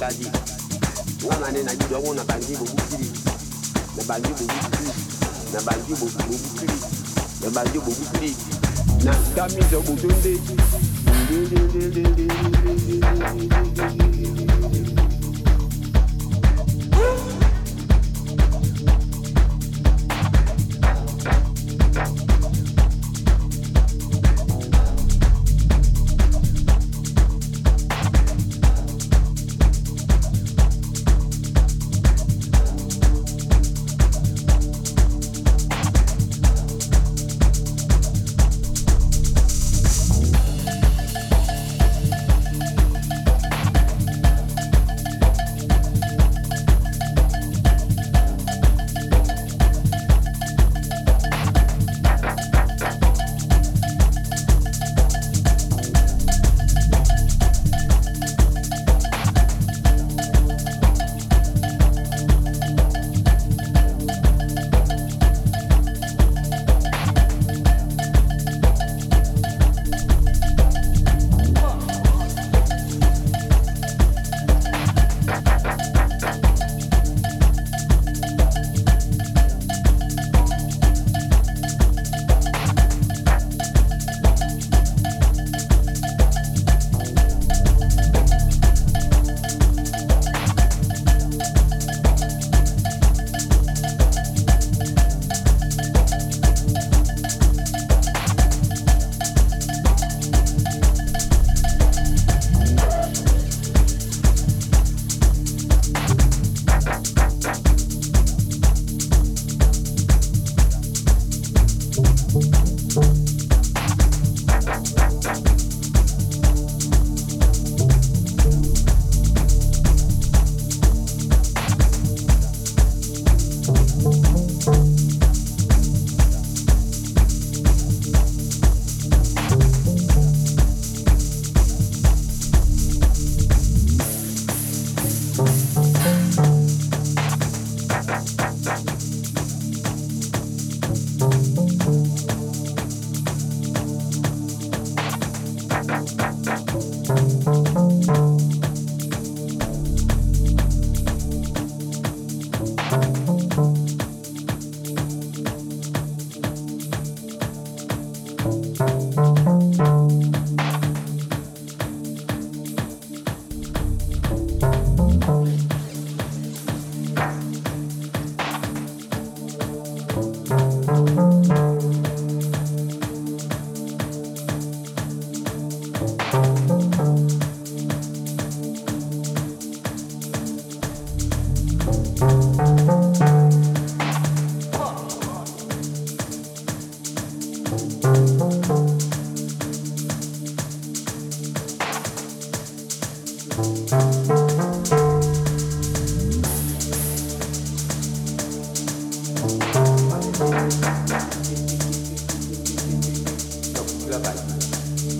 mkaji ngama ne na jido na na na na na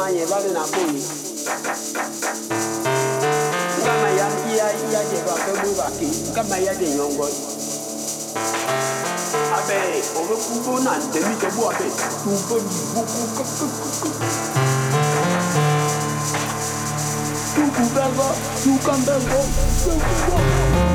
manye babe na boyi ngama ya iya iya je ba pe bu ya de yongo abe na je bu abe ni bu ku ku ku ku ku ku ku ku ku ku ku ku ku ku